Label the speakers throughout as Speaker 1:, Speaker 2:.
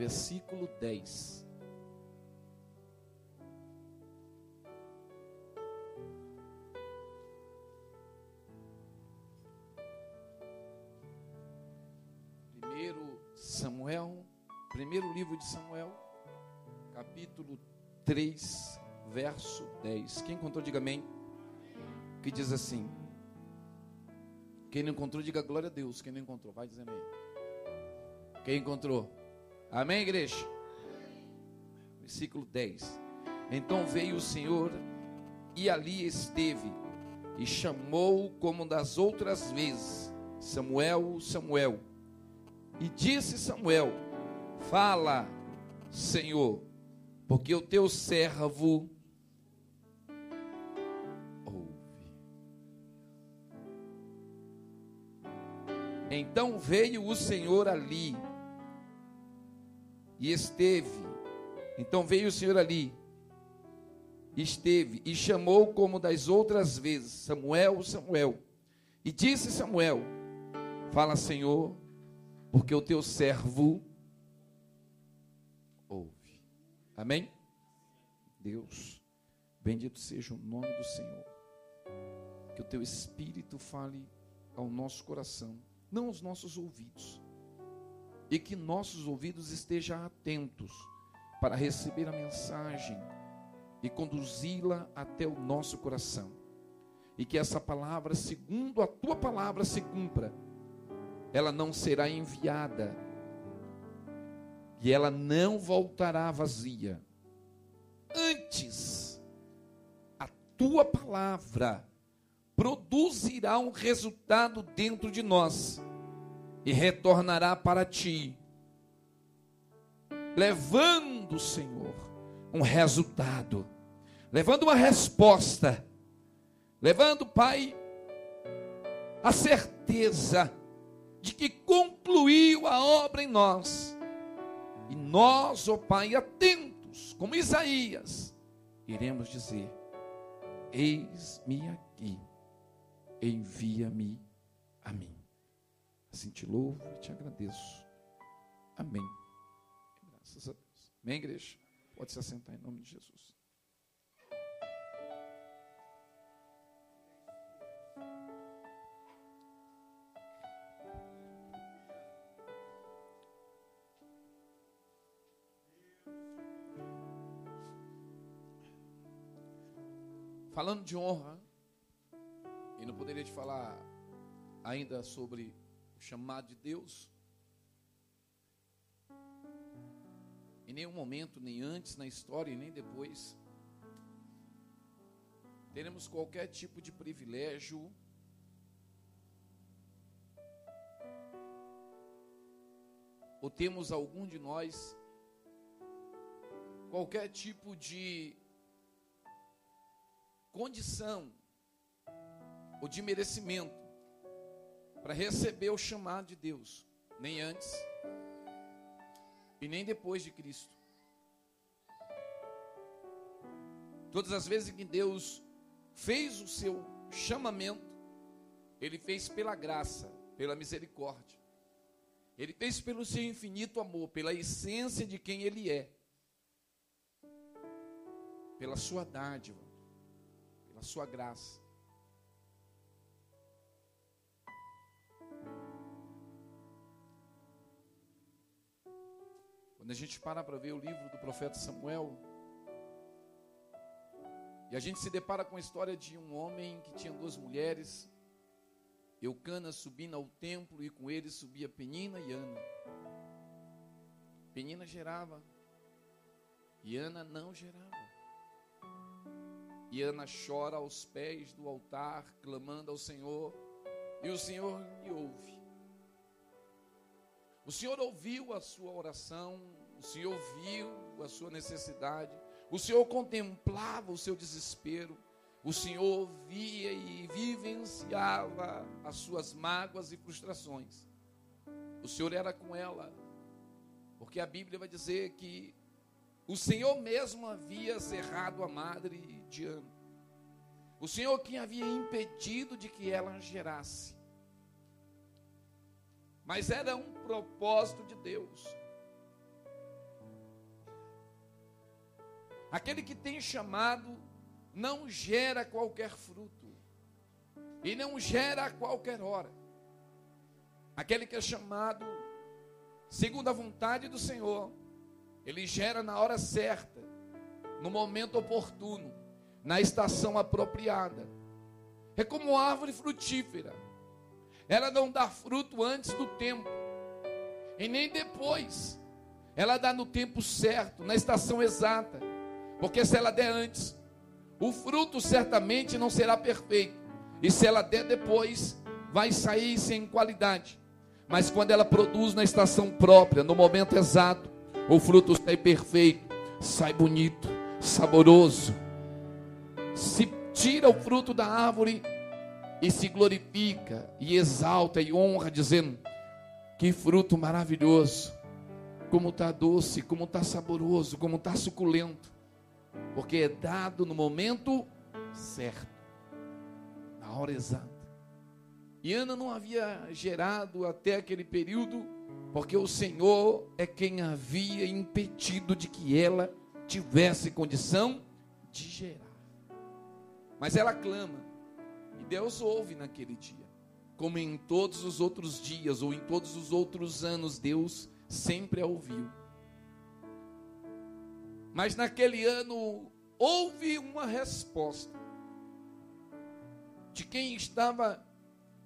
Speaker 1: versículo 10. Primeiro Samuel, primeiro livro de Samuel, capítulo 3, verso 10. Quem encontrou, diga amém. Que diz assim: Quem não encontrou, diga glória a Deus. Quem não encontrou, vai dizer amém. Quem encontrou? Amém, igreja? Versículo 10. Então veio o Senhor e ali esteve e chamou como das outras vezes: Samuel, Samuel. E disse Samuel: Fala, Senhor, porque o teu servo ouve. Então veio o Senhor ali e esteve. Então veio o Senhor ali, esteve e chamou como das outras vezes: Samuel, Samuel. E disse Samuel: Fala, Senhor, porque o teu servo ouve. Amém? Deus, bendito seja o nome do Senhor. Que o teu espírito fale ao nosso coração, não aos nossos ouvidos e que nossos ouvidos estejam atentos para receber a mensagem e conduzi-la até o nosso coração. E que essa palavra, segundo a tua palavra, se cumpra. Ela não será enviada e ela não voltará vazia. Antes, a tua palavra produzirá um resultado dentro de nós e retornará para ti, levando, Senhor, um resultado, levando uma resposta, levando, Pai, a certeza de que concluiu a obra em nós. E nós, ó oh Pai, atentos, como Isaías, iremos dizer: Eis-me aqui, envia-me a mim. Assim te louvo e te agradeço. Amém. Graças a Deus. Amém, igreja? Pode se assentar em nome de Jesus. Falando de honra, e não poderia te falar ainda sobre chamado de Deus. Em nenhum momento, nem antes na história nem depois, teremos qualquer tipo de privilégio ou temos algum de nós qualquer tipo de condição ou de merecimento para receber o chamado de Deus, nem antes e nem depois de Cristo. Todas as vezes que Deus fez o seu chamamento, Ele fez pela graça, pela misericórdia. Ele fez pelo seu infinito amor, pela essência de quem Ele é, pela sua dádiva, pela sua graça. Quando a gente para para ver o livro do profeta Samuel, e a gente se depara com a história de um homem que tinha duas mulheres, Eucana subindo ao templo e com ele subia Penina e Ana. Penina gerava e Ana não gerava. E Ana chora aos pés do altar, clamando ao Senhor, e o Senhor lhe ouve. O Senhor ouviu a sua oração, o Senhor viu a sua necessidade, o Senhor contemplava o seu desespero, o Senhor via e vivenciava as suas mágoas e frustrações. O Senhor era com ela, porque a Bíblia vai dizer que o Senhor mesmo havia cerrado a madre de Ana. O Senhor quem havia impedido de que ela gerasse. Mas era um propósito de Deus. Aquele que tem chamado não gera qualquer fruto. E não gera a qualquer hora. Aquele que é chamado segundo a vontade do Senhor, ele gera na hora certa, no momento oportuno, na estação apropriada. É como árvore frutífera. Ela não dá fruto antes do tempo, e nem depois. Ela dá no tempo certo, na estação exata. Porque se ela der antes, o fruto certamente não será perfeito. E se ela der depois, vai sair sem qualidade. Mas quando ela produz na estação própria, no momento exato, o fruto sai perfeito, sai bonito, saboroso. Se tira o fruto da árvore e se glorifica e exalta e honra, dizendo: Que fruto maravilhoso! Como está doce, como está saboroso, como está suculento porque é dado no momento certo, na hora exata. E Ana não havia gerado até aquele período, porque o Senhor é quem havia impedido de que ela tivesse condição de gerar. Mas ela clama, e Deus ouve naquele dia, como em todos os outros dias ou em todos os outros anos, Deus sempre a ouviu. Mas naquele ano houve uma resposta de quem estava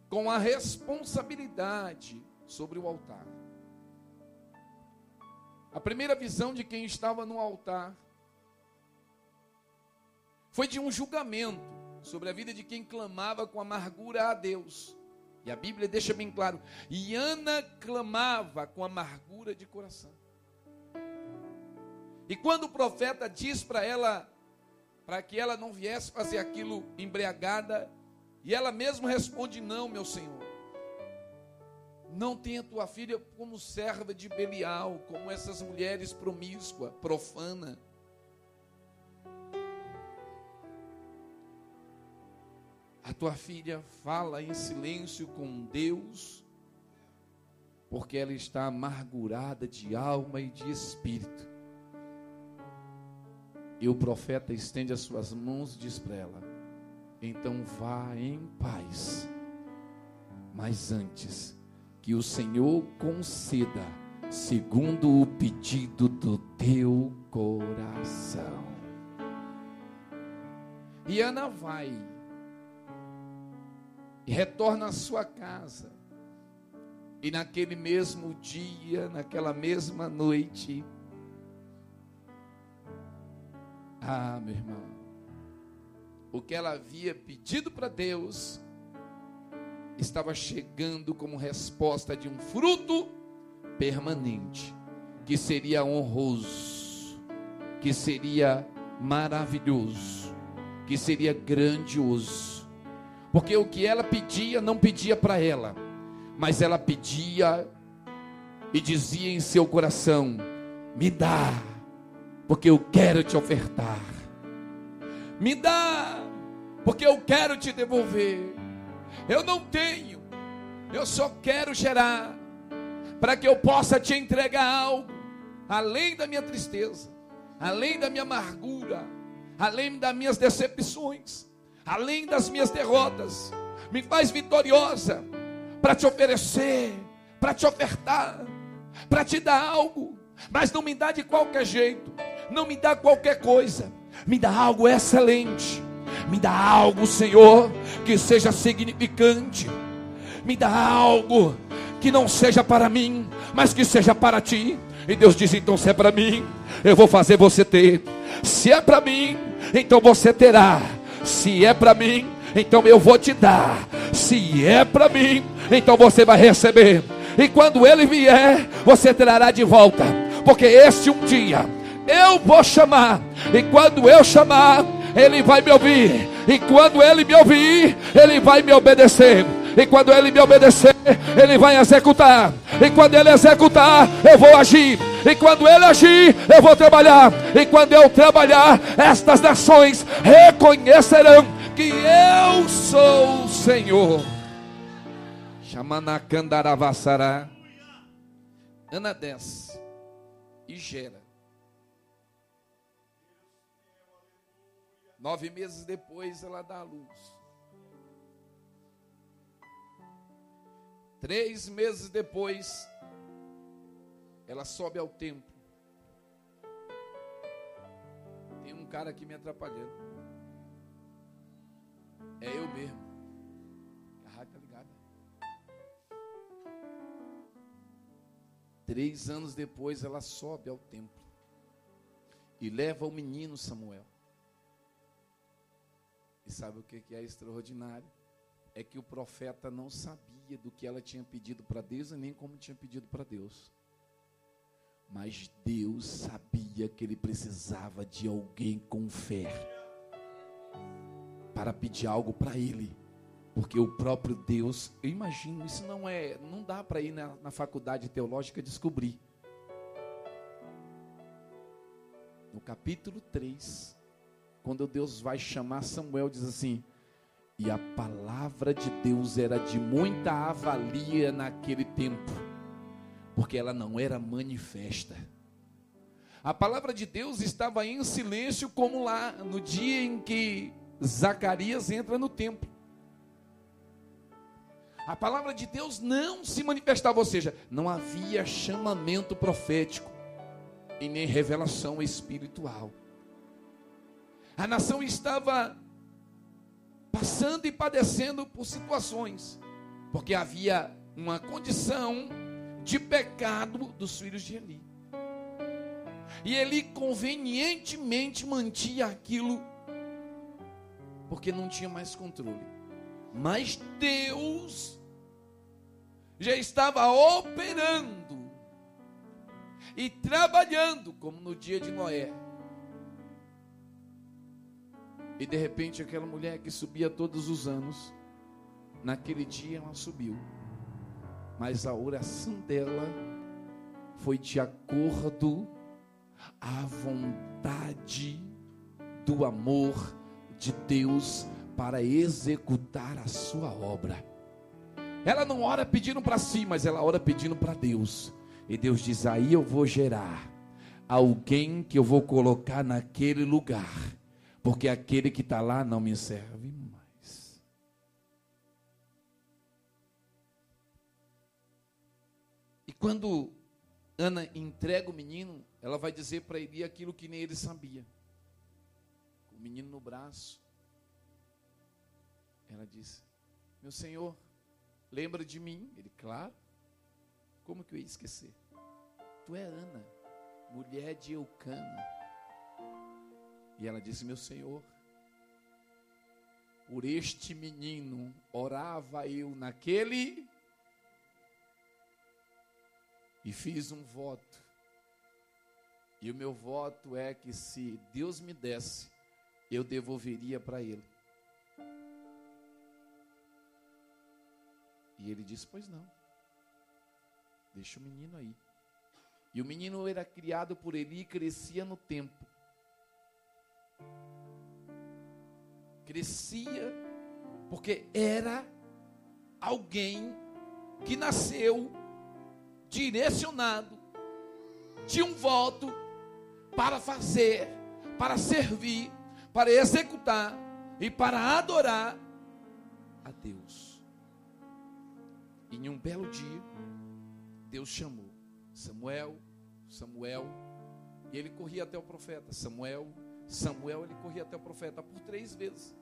Speaker 1: com a responsabilidade sobre o altar. A primeira visão de quem estava no altar foi de um julgamento sobre a vida de quem clamava com amargura a Deus. E a Bíblia deixa bem claro: e Ana clamava com amargura de coração. E quando o profeta diz para ela, para que ela não viesse fazer aquilo embriagada, e ela mesma responde: Não, meu senhor. Não tenha tua filha como serva de Belial, como essas mulheres promíscua, profana. A tua filha fala em silêncio com Deus, porque ela está amargurada de alma e de espírito. E o profeta estende as suas mãos e diz para ela: Então vá em paz. Mas antes, que o Senhor conceda, segundo o pedido do teu coração. E Ana vai e retorna à sua casa. E naquele mesmo dia, naquela mesma noite, ah, meu irmão, o que ela havia pedido para Deus estava chegando como resposta de um fruto permanente, que seria honroso, que seria maravilhoso, que seria grandioso. Porque o que ela pedia, não pedia para ela, mas ela pedia e dizia em seu coração: me dá porque eu quero te ofertar. Me dá, porque eu quero te devolver. Eu não tenho, eu só quero gerar, para que eu possa te entregar algo, além da minha tristeza, além da minha amargura, além das minhas decepções, além das minhas derrotas. Me faz vitoriosa, para te oferecer, para te ofertar, para te dar algo, mas não me dá de qualquer jeito não me dá qualquer coisa, me dá algo excelente, me dá algo, Senhor, que seja significante, me dá algo que não seja para mim, mas que seja para ti. E Deus diz: então, se é para mim, eu vou fazer você ter. Se é para mim, então você terá. Se é para mim, então eu vou te dar. Se é para mim, então você vai receber. E quando ele vier, você trará de volta. Porque este um dia eu vou chamar, e quando eu chamar, Ele vai me ouvir, e quando Ele me ouvir, Ele vai me obedecer. E quando ele me obedecer, ele vai executar. E quando ele executar, eu vou agir. E quando ele agir, eu vou trabalhar. E quando eu trabalhar, estas nações reconhecerão que eu sou o Senhor. Chamanacandaravassará. Ana desce e gera Nove meses depois ela dá a luz. Três meses depois, ela sobe ao templo. Tem um cara aqui me atrapalhando. É eu mesmo. A rádio está ligada. Três anos depois, ela sobe ao templo e leva o menino Samuel. E sabe o que é extraordinário? É que o profeta não sabia do que ela tinha pedido para Deus e nem como tinha pedido para Deus. Mas Deus sabia que ele precisava de alguém com fé para pedir algo para ele. Porque o próprio Deus, eu imagino, isso não é, não dá para ir na, na faculdade teológica descobrir. No capítulo 3, quando Deus vai chamar Samuel, diz assim: E a palavra de Deus era de muita avalia naquele tempo, porque ela não era manifesta. A palavra de Deus estava em silêncio, como lá no dia em que Zacarias entra no templo. A palavra de Deus não se manifestava, ou seja, não havia chamamento profético e nem revelação espiritual. A nação estava passando e padecendo por situações, porque havia uma condição de pecado dos filhos de Eli. E ele convenientemente mantinha aquilo, porque não tinha mais controle. Mas Deus já estava operando e trabalhando, como no dia de Noé. E de repente aquela mulher que subia todos os anos, naquele dia ela subiu. Mas a oração dela foi de acordo à vontade do amor de Deus para executar a sua obra. Ela não ora pedindo para si, mas ela ora pedindo para Deus. E Deus diz: aí eu vou gerar alguém que eu vou colocar naquele lugar, porque aquele que está lá não me serve mais. E quando Ana entrega o menino, ela vai dizer para ele aquilo que nem ele sabia. O menino no braço, ela disse: Meu senhor, lembra de mim? Ele, claro. Como que eu ia esquecer? Tu é Ana, mulher de Eucana. E ela disse: Meu senhor, por este menino orava eu naquele e fiz um voto. E o meu voto é que se Deus me desse, eu devolveria para ele. E ele disse: Pois não. Deixa o menino aí. E o menino era criado por ele e crescia no tempo. Crescia porque era alguém que nasceu direcionado de um voto para fazer, para servir, para executar e para adorar a Deus. E em um belo dia, Deus chamou Samuel, Samuel, e ele corria até o profeta. Samuel, Samuel, ele corria até o profeta por três vezes.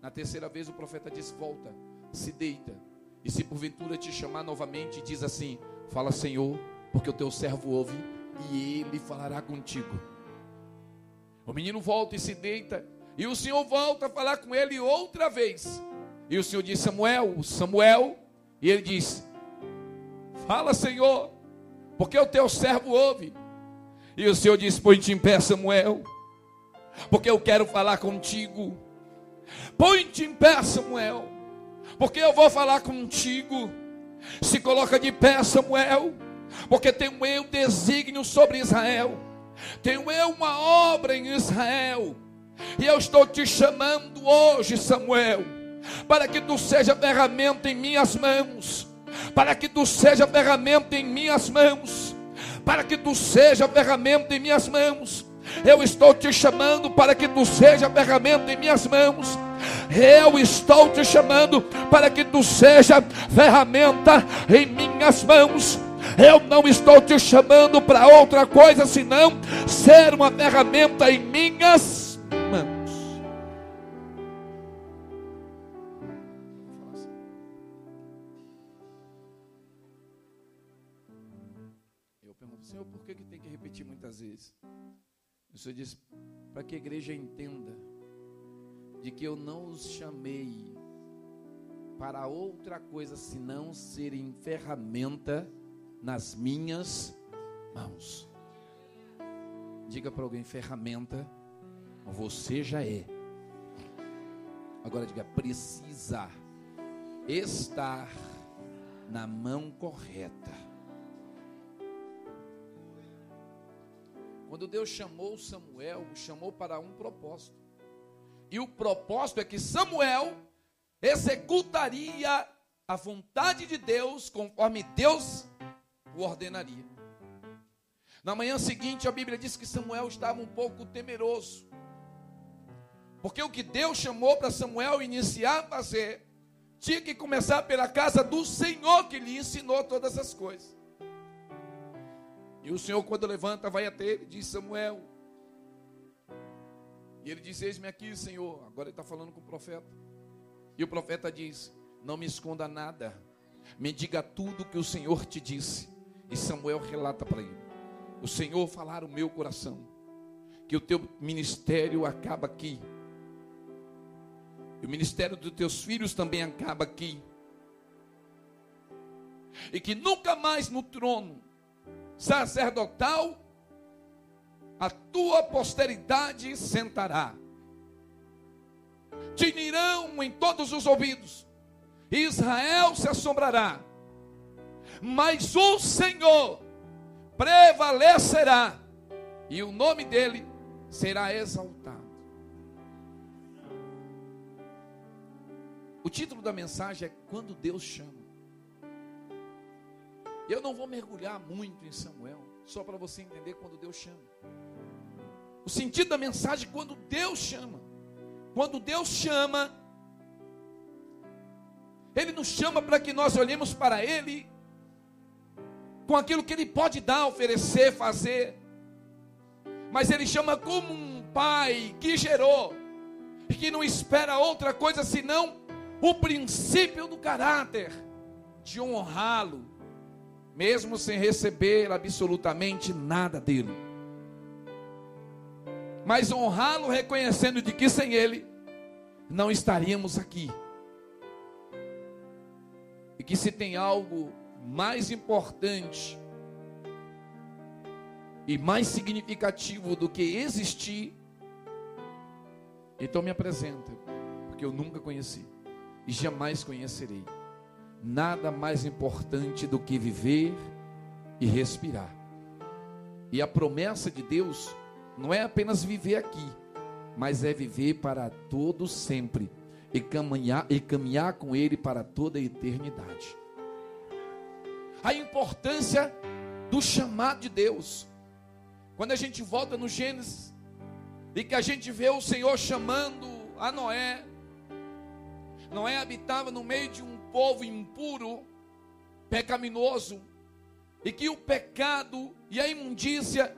Speaker 1: Na terceira vez, o profeta disse: Volta, se deita, e se porventura te chamar novamente, diz assim: Fala, Senhor, porque o teu servo ouve, e ele falará contigo. O menino volta e se deita, e o Senhor volta a falar com ele outra vez. E o Senhor diz: Samuel, Samuel, e ele diz: Fala, Senhor, porque o teu servo ouve. E o Senhor diz: Põe-te em pé, Samuel, porque eu quero falar contigo. Põe-te em pé, Samuel, porque eu vou falar contigo. Se coloca de pé, Samuel, porque tenho eu desígnio sobre Israel, tenho eu uma obra em Israel, e eu estou te chamando hoje, Samuel para que tu seja ferramenta em minhas mãos, para que tu seja ferramenta em minhas mãos, para que tu seja ferramenta em minhas mãos. Eu estou te chamando para que tu seja ferramenta em minhas mãos. Eu estou te chamando para que tu seja ferramenta em minhas mãos. Eu não estou te chamando para outra coisa senão ser uma ferramenta em minhas mãos. Eu pergunto, Senhor, por que, que tem que repetir muitas vezes? O Senhor diz, para que a igreja entenda de que eu não os chamei para outra coisa senão serem ferramenta nas minhas mãos. Diga para alguém: ferramenta, você já é. Agora diga: precisa estar na mão correta. Quando Deus chamou Samuel, o chamou para um propósito. E o propósito é que Samuel executaria a vontade de Deus conforme Deus o ordenaria. Na manhã seguinte, a Bíblia diz que Samuel estava um pouco temeroso. Porque o que Deus chamou para Samuel iniciar a fazer, tinha que começar pela casa do Senhor que lhe ensinou todas as coisas. E o Senhor, quando levanta, vai até ele diz: Samuel. E ele diz: Eis-me aqui, Senhor. Agora ele está falando com o profeta. E o profeta diz: Não me esconda nada, me diga tudo que o Senhor te disse. E Samuel relata para ele: O Senhor falar o meu coração, que o teu ministério acaba aqui. E o ministério dos teus filhos também acaba aqui. E que nunca mais no trono sacerdotal a tua posteridade sentará. Tinirão em todos os ouvidos. Israel se assombrará mas o Senhor prevalecerá e o nome dele será exaltado. O título da mensagem é Quando Deus chama. Eu não vou mergulhar muito em Samuel, só para você entender quando Deus chama. O sentido da mensagem é quando Deus chama. Quando Deus chama, Ele nos chama para que nós olhemos para Ele com aquilo que Ele pode dar, oferecer, fazer. Mas Ele chama como um pai que gerou que não espera outra coisa senão o princípio do caráter de honrá-lo, mesmo sem receber absolutamente nada dele. Mas honrá-lo reconhecendo de que sem ele não estaríamos aqui. E que se tem algo mais importante e mais significativo do que existir, então me apresenta, porque eu nunca conheci e jamais conhecerei. Nada mais importante do que viver e respirar. E a promessa de Deus não é apenas viver aqui, mas é viver para todo sempre e caminhar, e caminhar com Ele para toda a eternidade a importância do chamado de Deus. Quando a gente volta no Gênesis e que a gente vê o Senhor chamando a Noé, Noé habitava no meio de um povo impuro, pecaminoso, e que o pecado e a imundícia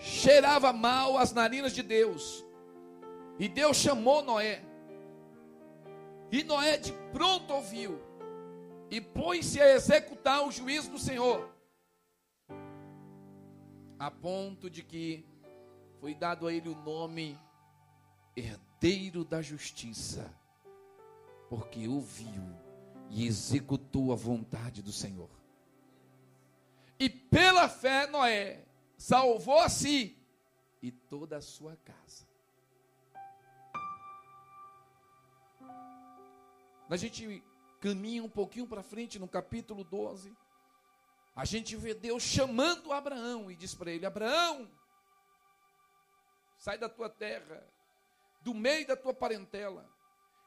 Speaker 1: cheirava mal às narinas de Deus. E Deus chamou Noé. E Noé de pronto ouviu e põe-se a executar o juízo do Senhor, a ponto de que foi dado a ele o nome herdeiro da justiça, porque ouviu e executou a vontade do Senhor. E pela fé, Noé salvou a si e toda a sua casa. A gente caminha um pouquinho para frente, no capítulo 12, a gente vê Deus chamando Abraão e diz para ele: Abraão, sai da tua terra, do meio da tua parentela,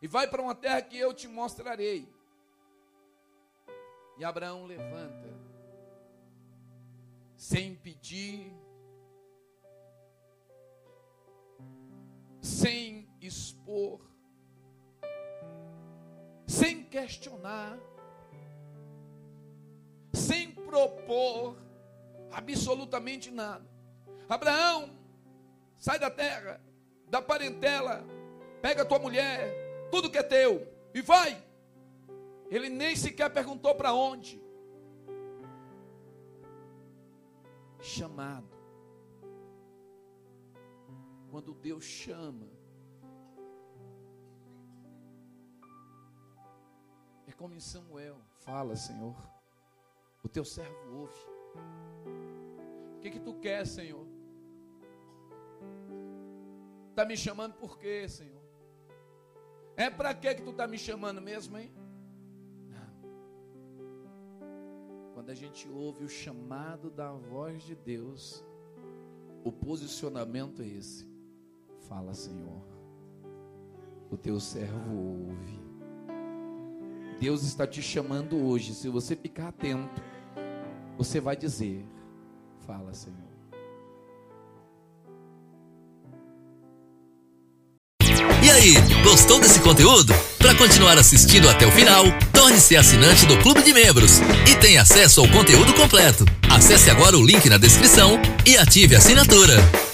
Speaker 1: e vai para uma terra que eu te mostrarei. E Abraão levanta, sem pedir, sem expor, sem questionar, sem propor absolutamente nada. Abraão, sai da terra, da parentela, pega tua mulher, tudo que é teu, e vai. Ele nem sequer perguntou para onde. Chamado. Quando Deus chama, é como em Samuel: Fala, Senhor, o teu servo ouve. O que, que tu quer, Senhor? Está me chamando por quê, Senhor? É para que que tu está me chamando mesmo, hein? Quando a gente ouve o chamado da voz de Deus, o posicionamento é esse. Fala, Senhor. O teu servo ouve. Deus está te chamando hoje. Se você ficar atento, você vai dizer: Fala, Senhor.
Speaker 2: E aí, gostou desse conteúdo? Para continuar assistindo até o final, torne-se assinante do Clube de Membros e tenha acesso ao conteúdo completo. Acesse agora o link na descrição e ative a assinatura.